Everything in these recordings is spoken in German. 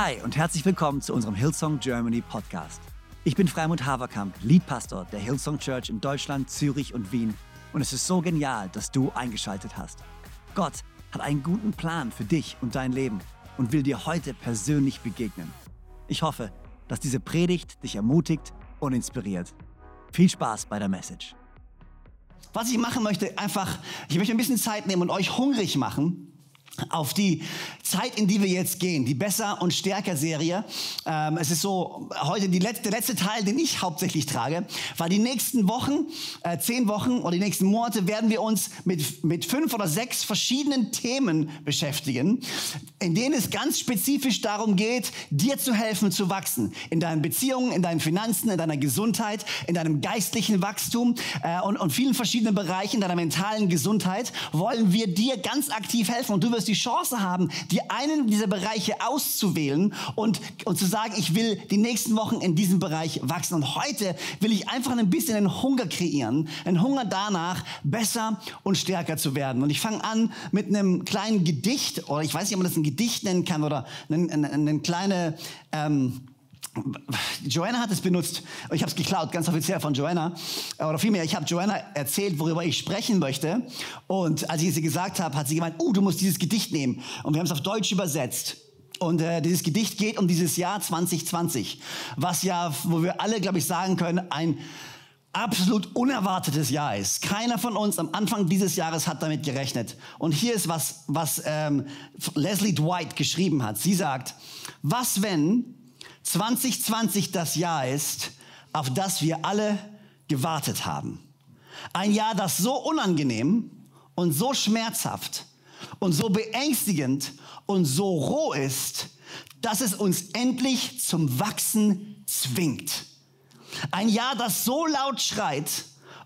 Hi und herzlich willkommen zu unserem Hillsong Germany Podcast. Ich bin Freimund Haverkamp, Leadpastor der Hillsong Church in Deutschland, Zürich und Wien und es ist so genial, dass du eingeschaltet hast. Gott hat einen guten Plan für dich und dein Leben und will dir heute persönlich begegnen. Ich hoffe, dass diese Predigt dich ermutigt und inspiriert. Viel Spaß bei der Message. Was ich machen möchte, einfach, ich möchte ein bisschen Zeit nehmen und euch hungrig machen auf die Zeit, in die wir jetzt gehen, die Besser und Stärker Serie. Ähm, es ist so heute letzte, der letzte Teil, den ich hauptsächlich trage, weil die nächsten Wochen, äh, zehn Wochen oder die nächsten Monate werden wir uns mit, mit fünf oder sechs verschiedenen Themen beschäftigen, in denen es ganz spezifisch darum geht, dir zu helfen zu wachsen. In deinen Beziehungen, in deinen Finanzen, in deiner Gesundheit, in deinem geistlichen Wachstum äh, und, und vielen verschiedenen Bereichen deiner mentalen Gesundheit wollen wir dir ganz aktiv helfen und du wirst die Chance haben, dir einen dieser Bereiche auszuwählen und, und zu sagen, ich will die nächsten Wochen in diesem Bereich wachsen. Und heute will ich einfach ein bisschen einen Hunger kreieren, einen Hunger danach, besser und stärker zu werden. Und ich fange an mit einem kleinen Gedicht, oder ich weiß nicht, ob man das ein Gedicht nennen kann, oder eine, eine, eine kleine... Ähm, Joanna hat es benutzt. Ich habe es geklaut, ganz offiziell von Joanna. Oder vielmehr, ich habe Joanna erzählt, worüber ich sprechen möchte. Und als ich sie gesagt habe, hat sie gemeint, oh, du musst dieses Gedicht nehmen. Und wir haben es auf Deutsch übersetzt. Und äh, dieses Gedicht geht um dieses Jahr 2020, was ja, wo wir alle, glaube ich, sagen können, ein absolut unerwartetes Jahr ist. Keiner von uns am Anfang dieses Jahres hat damit gerechnet. Und hier ist was, was ähm, Leslie Dwight geschrieben hat. Sie sagt, was wenn 2020 das Jahr ist, auf das wir alle gewartet haben. Ein Jahr, das so unangenehm und so schmerzhaft und so beängstigend und so roh ist, dass es uns endlich zum Wachsen zwingt. Ein Jahr, das so laut schreit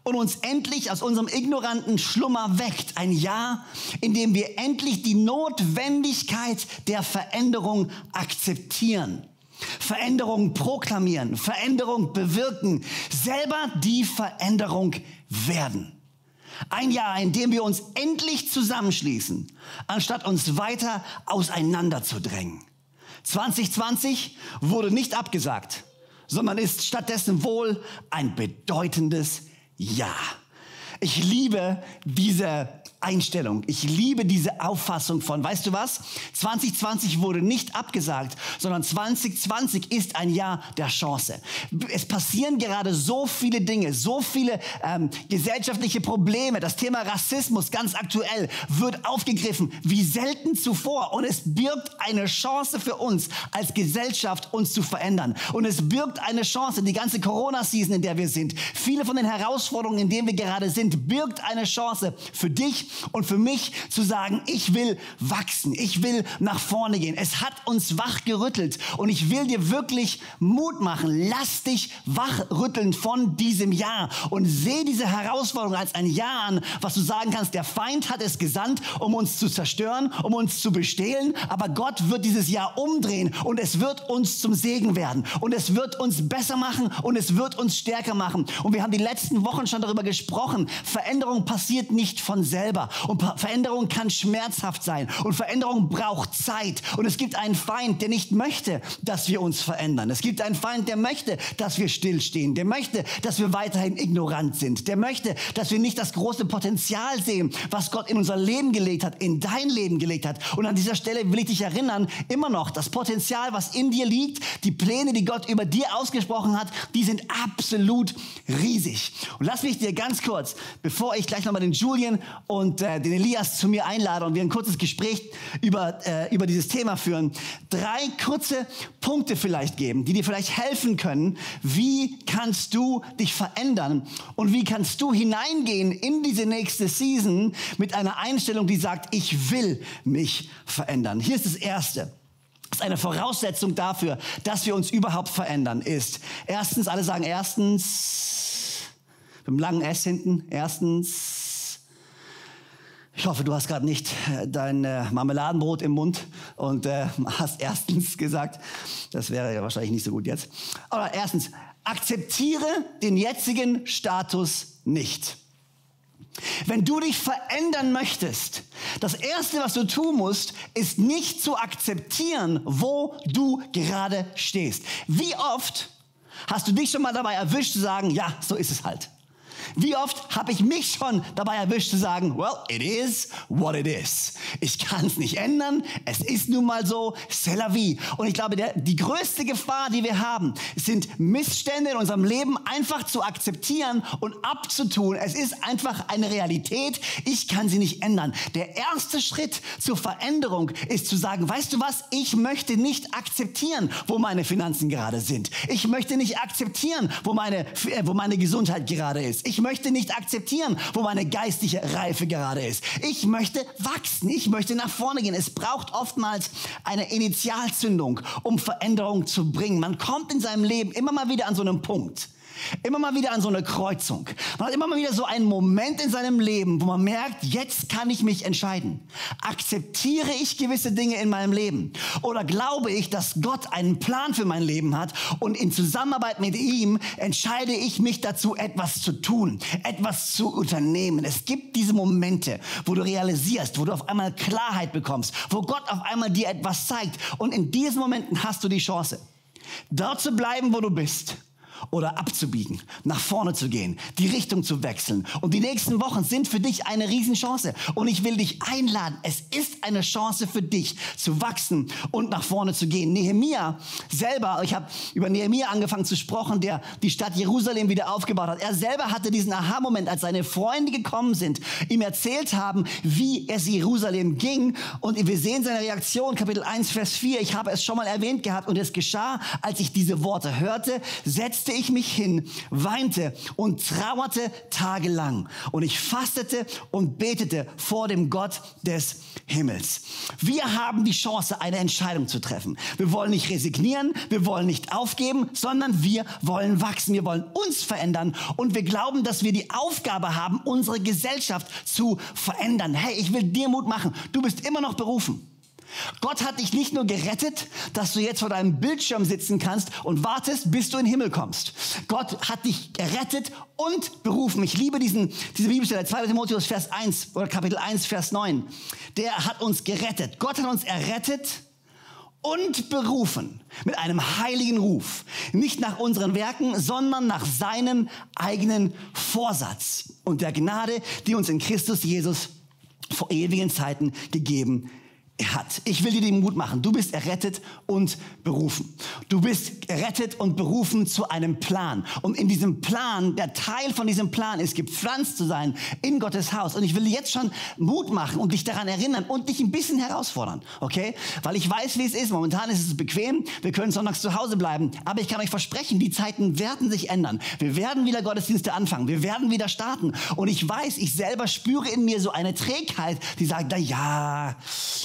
und uns endlich aus unserem ignoranten Schlummer weckt. Ein Jahr, in dem wir endlich die Notwendigkeit der Veränderung akzeptieren. Veränderung proklamieren, Veränderung bewirken, selber die Veränderung werden. Ein Jahr, in dem wir uns endlich zusammenschließen, anstatt uns weiter auseinanderzudrängen. 2020 wurde nicht abgesagt, sondern ist stattdessen wohl ein bedeutendes Jahr. Ich liebe diese Einstellung. Ich liebe diese Auffassung von, weißt du was? 2020 wurde nicht abgesagt, sondern 2020 ist ein Jahr der Chance. Es passieren gerade so viele Dinge, so viele ähm, gesellschaftliche Probleme. Das Thema Rassismus, ganz aktuell, wird aufgegriffen wie selten zuvor. Und es birgt eine Chance für uns als Gesellschaft, uns zu verändern. Und es birgt eine Chance, die ganze Corona-Season, in der wir sind, viele von den Herausforderungen, in denen wir gerade sind, birgt eine Chance für dich und für mich zu sagen, ich will wachsen, ich will nach vorne gehen. Es hat uns wach gerüttelt und ich will dir wirklich Mut machen. Lass dich wachrütteln von diesem Jahr und sehe diese Herausforderung als ein Jahr an, was du sagen kannst, der Feind hat es gesandt, um uns zu zerstören, um uns zu bestehlen, aber Gott wird dieses Jahr umdrehen und es wird uns zum Segen werden und es wird uns besser machen und es wird uns stärker machen. Und wir haben die letzten Wochen schon darüber gesprochen. Veränderung passiert nicht von selber. Und Veränderung kann schmerzhaft sein. Und Veränderung braucht Zeit. Und es gibt einen Feind, der nicht möchte, dass wir uns verändern. Es gibt einen Feind, der möchte, dass wir stillstehen. Der möchte, dass wir weiterhin ignorant sind. Der möchte, dass wir nicht das große Potenzial sehen, was Gott in unser Leben gelegt hat, in dein Leben gelegt hat. Und an dieser Stelle will ich dich erinnern, immer noch, das Potenzial, was in dir liegt, die Pläne, die Gott über dir ausgesprochen hat, die sind absolut riesig. Und lass mich dir ganz kurz, bevor ich gleich nochmal den Julian und äh, den Elias zu mir einlade und wir ein kurzes Gespräch über, äh, über dieses Thema führen, drei kurze Punkte vielleicht geben, die dir vielleicht helfen können. Wie kannst du dich verändern und wie kannst du hineingehen in diese nächste Season mit einer Einstellung, die sagt, ich will mich verändern. Hier ist das Erste. Das ist eine Voraussetzung dafür, dass wir uns überhaupt verändern, ist erstens, alle sagen erstens, mit einem langen S hinten, erstens, ich hoffe, du hast gerade nicht äh, dein äh, Marmeladenbrot im Mund und äh, hast erstens gesagt, das wäre ja wahrscheinlich nicht so gut jetzt. Aber erstens, akzeptiere den jetzigen Status nicht. Wenn du dich verändern möchtest, Das Erste, was du tun musst, ist nicht zu akzeptieren, wo du gerade stehst. Wie oft hast du dich schon mal dabei erwischt zu sagen, ja, so ist es halt. Wie oft habe ich mich schon dabei erwischt zu sagen, well, it is what it is. Ich kann es nicht ändern. Es ist nun mal so. C'est la vie. Und ich glaube, der, die größte Gefahr, die wir haben, sind Missstände in unserem Leben einfach zu akzeptieren und abzutun. Es ist einfach eine Realität. Ich kann sie nicht ändern. Der erste Schritt zur Veränderung ist zu sagen, weißt du was? Ich möchte nicht akzeptieren, wo meine Finanzen gerade sind. Ich möchte nicht akzeptieren, wo meine, äh, wo meine Gesundheit gerade ist. Ich möchte nicht akzeptieren, wo meine geistliche Reife gerade ist. Ich möchte wachsen. Ich möchte nach vorne gehen. Es braucht oftmals eine Initialzündung, um Veränderung zu bringen. Man kommt in seinem Leben immer mal wieder an so einem Punkt Immer mal wieder an so eine Kreuzung. Man hat immer mal wieder so einen Moment in seinem Leben, wo man merkt, jetzt kann ich mich entscheiden. Akzeptiere ich gewisse Dinge in meinem Leben? Oder glaube ich, dass Gott einen Plan für mein Leben hat und in Zusammenarbeit mit ihm entscheide ich mich dazu, etwas zu tun, etwas zu unternehmen. Es gibt diese Momente, wo du realisierst, wo du auf einmal Klarheit bekommst, wo Gott auf einmal dir etwas zeigt. Und in diesen Momenten hast du die Chance, dort zu bleiben, wo du bist oder abzubiegen, nach vorne zu gehen, die Richtung zu wechseln. Und die nächsten Wochen sind für dich eine Riesenchance. Und ich will dich einladen. Es ist eine Chance für dich zu wachsen und nach vorne zu gehen. Nehemia selber, ich habe über Nehemia angefangen zu sprechen, der die Stadt Jerusalem wieder aufgebaut hat. Er selber hatte diesen Aha-Moment, als seine Freunde gekommen sind, ihm erzählt haben, wie es Jerusalem ging. Und wir sehen seine Reaktion, Kapitel 1, Vers 4. Ich habe es schon mal erwähnt gehabt. Und es geschah, als ich diese Worte hörte, setzte legte ich mich hin, weinte und trauerte tagelang. Und ich fastete und betete vor dem Gott des Himmels. Wir haben die Chance, eine Entscheidung zu treffen. Wir wollen nicht resignieren, wir wollen nicht aufgeben, sondern wir wollen wachsen, wir wollen uns verändern und wir glauben, dass wir die Aufgabe haben, unsere Gesellschaft zu verändern. Hey, ich will dir Mut machen. Du bist immer noch berufen. Gott hat dich nicht nur gerettet, dass du jetzt vor deinem Bildschirm sitzen kannst und wartest, bis du in den Himmel kommst. Gott hat dich gerettet und berufen. Ich liebe diesen, diese Bibelstelle, 2. Timotheus Vers 1 oder Kapitel 1 Vers 9. Der hat uns gerettet. Gott hat uns errettet und berufen mit einem heiligen Ruf. Nicht nach unseren Werken, sondern nach seinem eigenen Vorsatz und der Gnade, die uns in Christus Jesus vor ewigen Zeiten gegeben hat. Ich will dir den Mut machen. Du bist errettet und berufen. Du bist errettet und berufen zu einem Plan. Und in diesem Plan, der Teil von diesem Plan ist, gepflanzt zu sein in Gottes Haus. Und ich will dir jetzt schon Mut machen und dich daran erinnern und dich ein bisschen herausfordern. Okay? Weil ich weiß, wie es ist. Momentan ist es bequem. Wir können sonntags zu Hause bleiben. Aber ich kann euch versprechen, die Zeiten werden sich ändern. Wir werden wieder Gottesdienste anfangen. Wir werden wieder starten. Und ich weiß, ich selber spüre in mir so eine Trägheit, die sagt, na ja,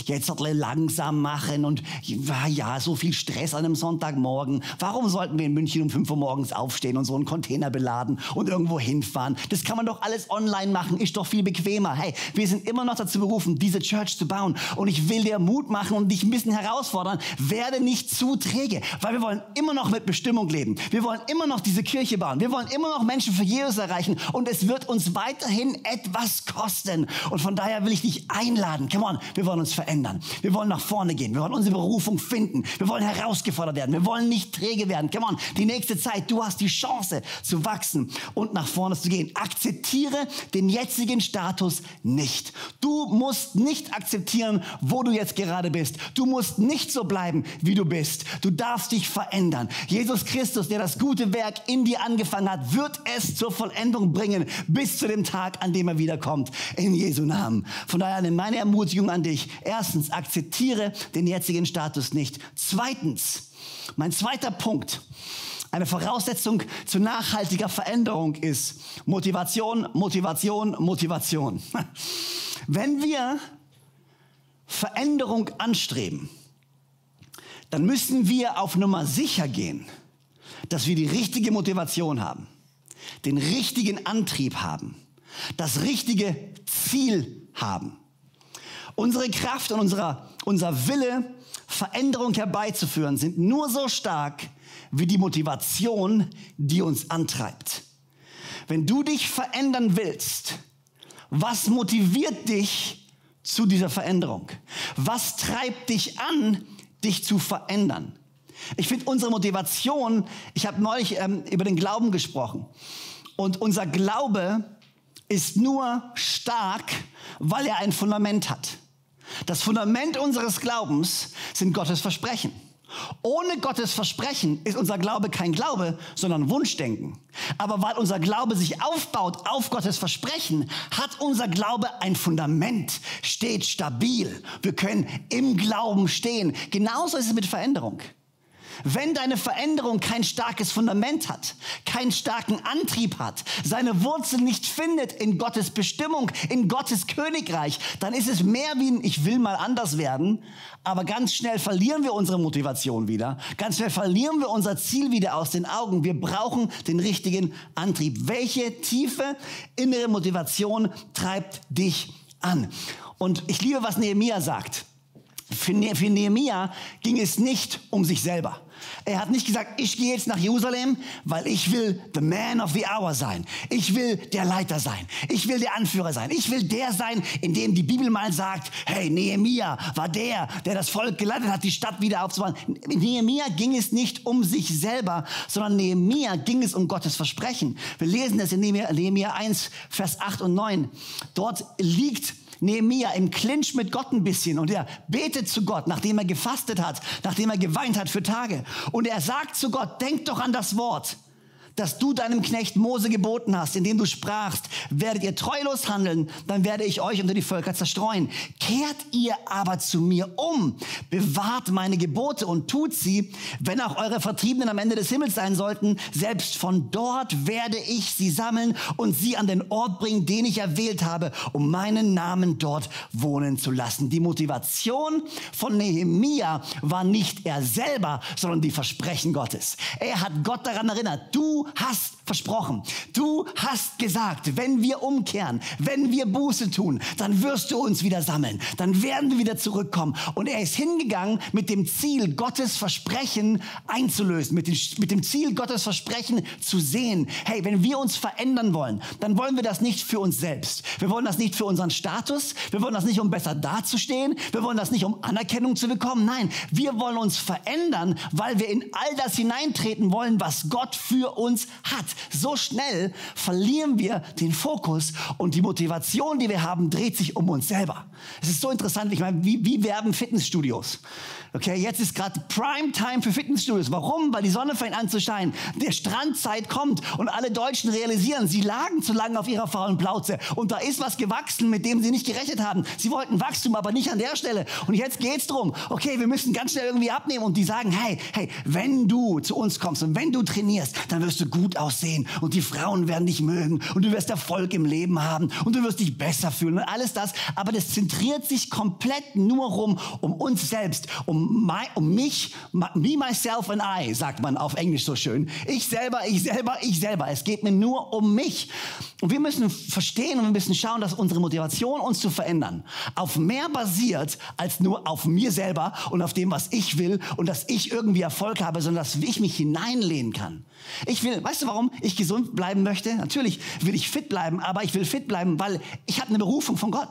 jetzt bisschen langsam machen und ja, so viel Stress an einem Sonntagmorgen. Warum sollten wir in München um 5 Uhr morgens aufstehen und so einen Container beladen und irgendwo hinfahren? Das kann man doch alles online machen, ist doch viel bequemer. Hey, wir sind immer noch dazu berufen, diese Church zu bauen und ich will dir Mut machen und dich ein bisschen herausfordern. Werde nicht zu träge, weil wir wollen immer noch mit Bestimmung leben. Wir wollen immer noch diese Kirche bauen. Wir wollen immer noch Menschen für Jesus erreichen und es wird uns weiterhin etwas kosten. Und von daher will ich dich einladen. Come on, wir wollen uns verändern werden. Wir wollen nach vorne gehen. Wir wollen unsere Berufung finden. Wir wollen herausgefordert werden. Wir wollen nicht träge werden. Come on, die nächste Zeit, du hast die Chance zu wachsen und nach vorne zu gehen. Akzeptiere den jetzigen Status nicht. Du musst nicht akzeptieren, wo du jetzt gerade bist. Du musst nicht so bleiben, wie du bist. Du darfst dich verändern. Jesus Christus, der das gute Werk in dir angefangen hat, wird es zur Vollendung bringen, bis zu dem Tag, an dem er wiederkommt. In Jesu Namen. Von daher meine Ermutigung an dich. Erstens, Erstens, akzeptiere den jetzigen Status nicht. Zweitens, mein zweiter Punkt, eine Voraussetzung zu nachhaltiger Veränderung ist Motivation, Motivation, Motivation. Wenn wir Veränderung anstreben, dann müssen wir auf Nummer sicher gehen, dass wir die richtige Motivation haben, den richtigen Antrieb haben, das richtige Ziel haben. Unsere Kraft und unser, unser Wille, Veränderung herbeizuführen, sind nur so stark wie die Motivation, die uns antreibt. Wenn du dich verändern willst, was motiviert dich zu dieser Veränderung? Was treibt dich an, dich zu verändern? Ich finde unsere Motivation, ich habe neulich ähm, über den Glauben gesprochen. Und unser Glaube ist nur stark, weil er ein Fundament hat. Das Fundament unseres Glaubens sind Gottes Versprechen. Ohne Gottes Versprechen ist unser Glaube kein Glaube, sondern Wunschdenken. Aber weil unser Glaube sich aufbaut auf Gottes Versprechen, hat unser Glaube ein Fundament, steht stabil. Wir können im Glauben stehen. Genauso ist es mit Veränderung. Wenn deine Veränderung kein starkes Fundament hat, keinen starken Antrieb hat, seine Wurzeln nicht findet in Gottes Bestimmung, in Gottes Königreich, dann ist es mehr wie ein Ich will mal anders werden, aber ganz schnell verlieren wir unsere Motivation wieder, ganz schnell verlieren wir unser Ziel wieder aus den Augen. Wir brauchen den richtigen Antrieb. Welche tiefe innere Motivation treibt dich an? Und ich liebe, was Nehemiah sagt. Für, ne für Nehemia ging es nicht um sich selber. Er hat nicht gesagt, ich gehe jetzt nach Jerusalem, weil ich will the man of the hour sein. Ich will der Leiter sein. Ich will der Anführer sein. Ich will der sein, in dem die Bibel mal sagt, hey, Nehemia war der, der das Volk geleitet hat, die Stadt wieder aufzubauen. Nehemia ging es nicht um sich selber, sondern Nehemia ging es um Gottes Versprechen. Wir lesen das in Nehemia 1, Vers 8 und 9. Dort liegt Nehemia im Clinch mit Gott ein bisschen und er betet zu Gott, nachdem er gefastet hat, nachdem er geweint hat für Tage. Und er sagt zu Gott, denk doch an das Wort das du deinem Knecht Mose geboten hast, indem du sprachst, werdet ihr treulos handeln, dann werde ich euch unter die Völker zerstreuen. Kehrt ihr aber zu mir um, bewahrt meine Gebote und tut sie, wenn auch eure Vertriebenen am Ende des Himmels sein sollten, selbst von dort werde ich sie sammeln und sie an den Ort bringen, den ich erwählt habe, um meinen Namen dort wohnen zu lassen. Die Motivation von Nehemia war nicht er selber, sondern die Versprechen Gottes. Er hat Gott daran erinnert, du hast versprochen, du hast gesagt, wenn wir umkehren, wenn wir Buße tun, dann wirst du uns wieder sammeln, dann werden wir wieder zurückkommen. Und er ist hingegangen mit dem Ziel, Gottes Versprechen einzulösen, mit dem, mit dem Ziel, Gottes Versprechen zu sehen. Hey, wenn wir uns verändern wollen, dann wollen wir das nicht für uns selbst. Wir wollen das nicht für unseren Status, wir wollen das nicht, um besser dazustehen, wir wollen das nicht, um Anerkennung zu bekommen. Nein, wir wollen uns verändern, weil wir in all das hineintreten wollen, was Gott für uns uns hat. So schnell verlieren wir den Fokus und die Motivation, die wir haben, dreht sich um uns selber. Es ist so interessant, ich meine, wie, wie werben Fitnessstudios? Okay, jetzt ist gerade Prime Time für Fitnessstudios. Warum? Weil die Sonne fängt an zu scheinen. Der Strandzeit kommt und alle Deutschen realisieren, sie lagen zu lange auf ihrer faulen Plauze und da ist was gewachsen, mit dem sie nicht gerechnet haben. Sie wollten Wachstum, aber nicht an der Stelle. Und jetzt geht's drum. Okay, wir müssen ganz schnell irgendwie abnehmen und die sagen, hey, hey, wenn du zu uns kommst und wenn du trainierst, dann wirst du gut aussehen und die Frauen werden dich mögen und du wirst Erfolg im Leben haben und du wirst dich besser fühlen und alles das. Aber das zentriert sich komplett nur rum um uns selbst, um my, um mich, me, myself and I, sagt man auf Englisch so schön. Ich selber, ich selber, ich selber. Es geht mir nur um mich. Und wir müssen verstehen und wir müssen schauen, dass unsere Motivation, uns zu verändern, auf mehr basiert als nur auf mir selber und auf dem, was ich will und dass ich irgendwie Erfolg habe, sondern dass ich mich hineinlehnen kann. Ich will, weißt du, warum ich gesund bleiben möchte? Natürlich will ich fit bleiben, aber ich will fit bleiben, weil ich habe eine Berufung von Gott.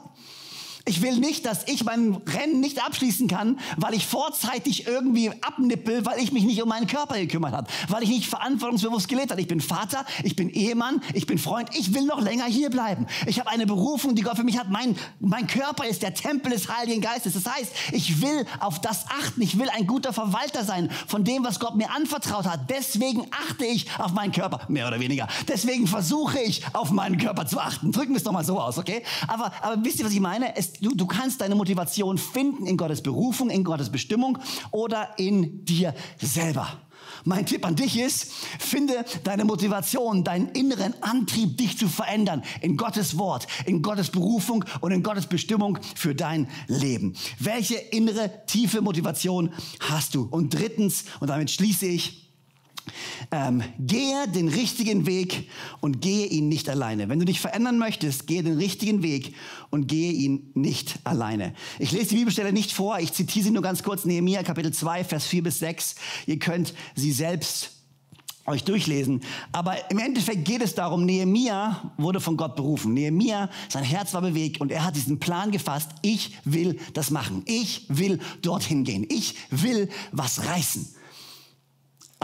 Ich will nicht, dass ich mein Rennen nicht abschließen kann, weil ich vorzeitig irgendwie abnippel, weil ich mich nicht um meinen Körper gekümmert habe, weil ich nicht verantwortungsbewusst gelebt habe. Ich bin Vater, ich bin Ehemann, ich bin Freund, ich will noch länger hier bleiben. Ich habe eine Berufung, die Gott für mich hat. Mein, mein Körper ist der Tempel des Heiligen Geistes. Das heißt, ich will auf das achten. Ich will ein guter Verwalter sein von dem, was Gott mir anvertraut hat. Deswegen achte ich auf meinen Körper, mehr oder weniger. Deswegen versuche ich, auf meinen Körper zu achten. Drücken wir es doch mal so aus, okay? Aber, aber wisst ihr, was ich meine? Es du, du kannst deine Motivation finden in Gottes Berufung, in Gottes Bestimmung oder in dir selber. Mein Tipp an dich ist, finde deine Motivation, deinen inneren Antrieb, dich zu verändern in Gottes Wort, in Gottes Berufung und in Gottes Bestimmung für dein Leben. Welche innere, tiefe Motivation hast du? Und drittens, und damit schließe ich, ähm, gehe den richtigen Weg und gehe ihn nicht alleine. Wenn du dich verändern möchtest, gehe den richtigen Weg und gehe ihn nicht alleine. Ich lese die Bibelstelle nicht vor, ich zitiere sie nur ganz kurz, Nehemiah Kapitel 2, Vers 4 bis 6. Ihr könnt sie selbst euch durchlesen. Aber im Endeffekt geht es darum, Nehemia wurde von Gott berufen. Nehemia, sein Herz war bewegt und er hat diesen Plan gefasst. Ich will das machen. Ich will dorthin gehen. Ich will was reißen.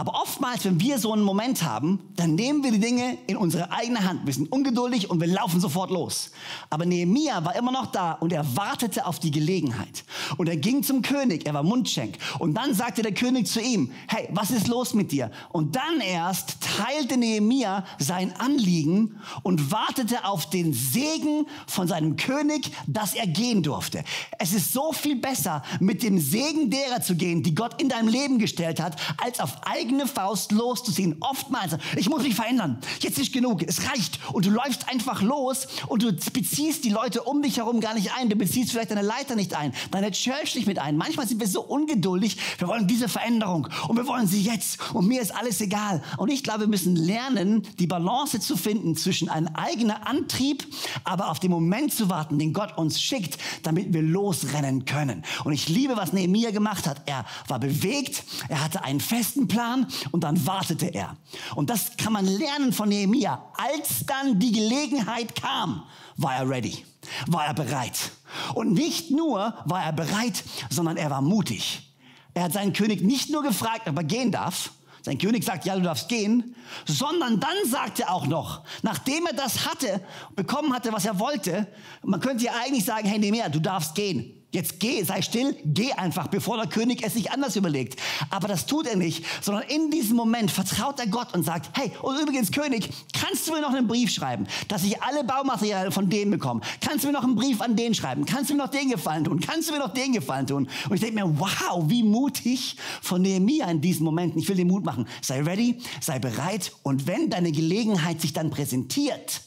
Aber oftmals, wenn wir so einen Moment haben, dann nehmen wir die Dinge in unsere eigene Hand. Wir sind ungeduldig und wir laufen sofort los. Aber Nehemia war immer noch da und er wartete auf die Gelegenheit. Und er ging zum König, er war Mundschenk. Und dann sagte der König zu ihm, hey, was ist los mit dir? Und dann erst teilte Nehemia sein Anliegen und wartete auf den Segen von seinem König, dass er gehen durfte. Es ist so viel besser, mit dem Segen derer zu gehen, die Gott in deinem Leben gestellt hat, als auf eigene Faust loszuziehen. Oftmals, ich muss mich verändern. Jetzt ist genug. Es reicht. Und du läufst einfach los und du beziehst die Leute um dich herum gar nicht ein. Du beziehst vielleicht deine Leiter nicht ein, deine Church nicht mit ein. Manchmal sind wir so ungeduldig. Wir wollen diese Veränderung und wir wollen sie jetzt. Und mir ist alles egal. Und ich glaube, wir müssen lernen, die Balance zu finden zwischen einem eigenen Antrieb, aber auf den Moment zu warten, den Gott uns schickt, damit wir losrennen können. Und ich liebe, was Nehemiah gemacht hat. Er war bewegt. Er hatte einen festen Plan getan und dann wartete er. Und das kann man lernen von Nehemia. Als dann die Gelegenheit kam, war er ready, war er bereit. Und nicht nur war er bereit, sondern er war mutig. Er hat seinen König nicht nur gefragt, ob er gehen darf, sein König sagt, ja, du darfst gehen, sondern dann sagt er auch noch, nachdem er das hatte, bekommen hatte, was er wollte, man könnte ja eigentlich sagen, hey, Nehemiah, du darfst gehen. Jetzt geh, sei still, geh einfach, bevor der König es sich anders überlegt. Aber das tut er nicht, sondern in diesem Moment vertraut er Gott und sagt, hey, und übrigens König, kannst du mir noch einen Brief schreiben, dass ich alle Baumaterialien von dem bekomme? Kannst du mir noch einen Brief an den schreiben? Kannst du mir noch den Gefallen tun? Kannst du mir noch den Gefallen tun? Und ich denke mir, wow, wie mutig von Nehemiah in diesen Momenten. Ich will dir Mut machen. Sei ready, sei bereit und wenn deine Gelegenheit sich dann präsentiert,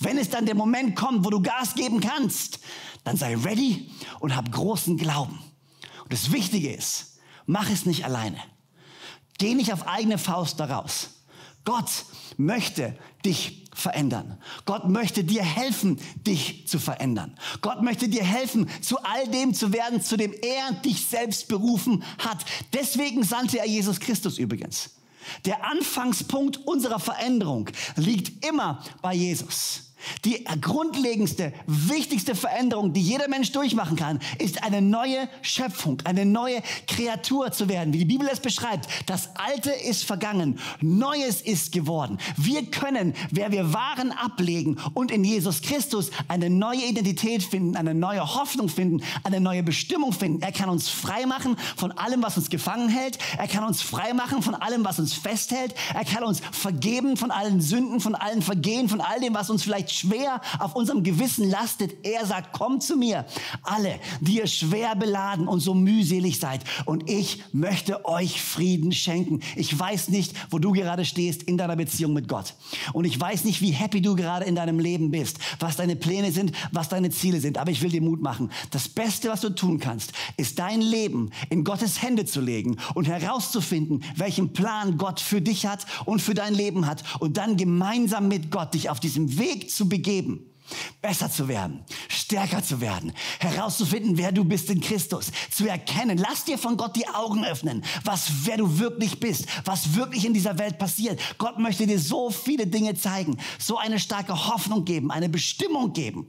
wenn es dann der Moment kommt, wo du Gas geben kannst, dann sei ready und hab großen Glauben. Und das Wichtige ist, mach es nicht alleine. Geh nicht auf eigene Faust daraus. Gott möchte dich verändern. Gott möchte dir helfen, dich zu verändern. Gott möchte dir helfen, zu all dem zu werden, zu dem er dich selbst berufen hat. Deswegen sandte er Jesus Christus übrigens. Der Anfangspunkt unserer Veränderung liegt immer bei Jesus. Die grundlegendste, wichtigste Veränderung, die jeder Mensch durchmachen kann, ist eine neue Schöpfung, eine neue Kreatur zu werden. Wie die Bibel es beschreibt, das Alte ist vergangen, Neues ist geworden. Wir können, wer wir waren, ablegen und in Jesus Christus eine neue Identität finden, eine neue Hoffnung finden, eine neue Bestimmung finden. Er kann uns frei machen von allem, was uns gefangen hält. Er kann uns frei machen von allem, was uns festhält. Er kann uns vergeben von allen Sünden, von allen Vergehen, von all dem, was uns vielleicht schwer auf unserem Gewissen lastet. Er sagt, kommt zu mir, alle, die ihr schwer beladen und so mühselig seid. Und ich möchte euch Frieden schenken. Ich weiß nicht, wo du gerade stehst in deiner Beziehung mit Gott. Und ich weiß nicht, wie happy du gerade in deinem Leben bist, was deine Pläne sind, was deine Ziele sind. Aber ich will dir Mut machen. Das Beste, was du tun kannst, ist dein Leben in Gottes Hände zu legen und herauszufinden, welchen Plan Gott für dich hat und für dein Leben hat. Und dann gemeinsam mit Gott dich auf diesem Weg zu begeben, besser zu werden, stärker zu werden, herauszufinden, wer du bist in Christus, zu erkennen. Lass dir von Gott die Augen öffnen, was, wer du wirklich bist, was wirklich in dieser Welt passiert. Gott möchte dir so viele Dinge zeigen, so eine starke Hoffnung geben, eine Bestimmung geben.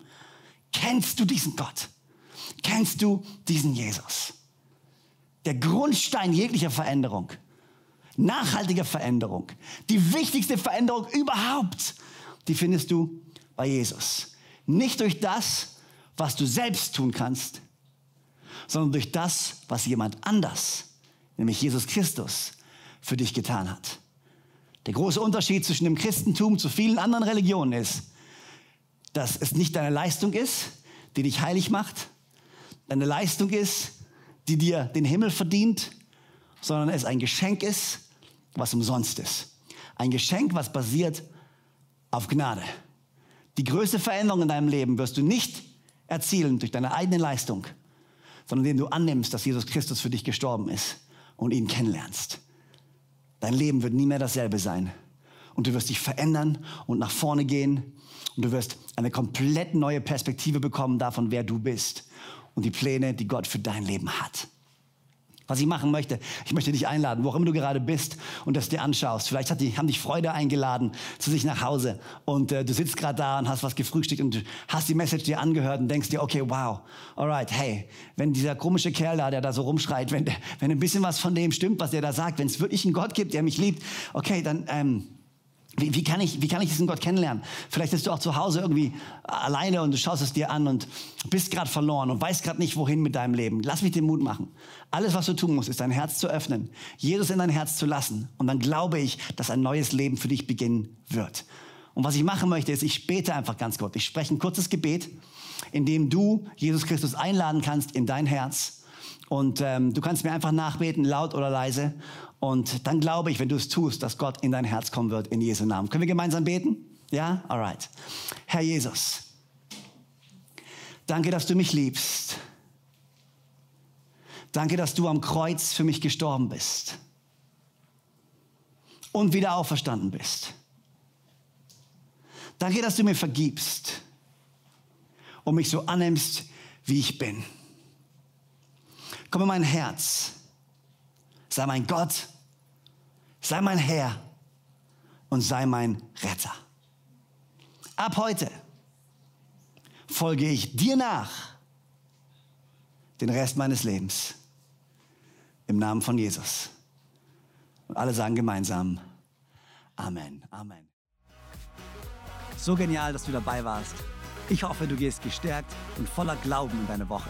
Kennst du diesen Gott? Kennst du diesen Jesus? Der Grundstein jeglicher Veränderung, nachhaltiger Veränderung, die wichtigste Veränderung überhaupt die findest du bei Jesus. Nicht durch das, was du selbst tun kannst, sondern durch das, was jemand anders, nämlich Jesus Christus, für dich getan hat. Der große Unterschied zwischen dem Christentum zu vielen anderen Religionen ist, dass es nicht deine Leistung ist, die dich heilig macht, deine Leistung ist, die dir den Himmel verdient, sondern es ein Geschenk ist, was umsonst ist. Ein Geschenk, was basiert auf Gnade. Die größte Veränderung in deinem Leben wirst du nicht erzielen durch deine eigene Leistung, sondern indem du annimmst, dass Jesus Christus für dich gestorben ist und ihn kennenlernst. Dein Leben wird nie mehr dasselbe sein. Und du wirst dich verändern und nach vorne gehen. Und du wirst eine komplett neue Perspektive bekommen davon, wer du bist und die Pläne, die Gott für dein Leben hat. Was ich machen möchte, ich möchte dich einladen, wo auch immer du gerade bist und das dir anschaust. Vielleicht hat die, haben dich Freude eingeladen zu sich nach Hause und äh, du sitzt gerade da und hast was gefrühstückt und hast die Message dir angehört und denkst dir, okay, wow, alright, hey, wenn dieser komische Kerl da, der da so rumschreit, wenn, wenn ein bisschen was von dem stimmt, was der da sagt, wenn es wirklich einen Gott gibt, der mich liebt, okay, dann... Ähm, wie, wie, kann ich, wie kann ich diesen Gott kennenlernen? Vielleicht bist du auch zu Hause irgendwie alleine und du schaust es dir an und bist gerade verloren und weißt gerade nicht, wohin mit deinem Leben. Lass mich den Mut machen. Alles, was du tun musst, ist dein Herz zu öffnen, Jesus in dein Herz zu lassen. Und dann glaube ich, dass ein neues Leben für dich beginnen wird. Und was ich machen möchte, ist, ich bete einfach ganz kurz. Ich spreche ein kurzes Gebet, in dem du Jesus Christus einladen kannst in dein Herz. Und ähm, du kannst mir einfach nachbeten, laut oder leise. Und dann glaube ich, wenn du es tust, dass Gott in dein Herz kommen wird, in Jesu Namen. Können wir gemeinsam beten? Ja? Alright. Herr Jesus, danke, dass du mich liebst. Danke, dass du am Kreuz für mich gestorben bist und wieder auferstanden bist. Danke, dass du mir vergibst und mich so annimmst, wie ich bin. Komm in mein Herz sei mein Gott, sei mein Herr und sei mein Retter. Ab heute folge ich dir nach den Rest meines Lebens im Namen von Jesus. Und alle sagen gemeinsam Amen. Amen. So genial, dass du dabei warst. Ich hoffe, du gehst gestärkt und voller Glauben in deine Woche.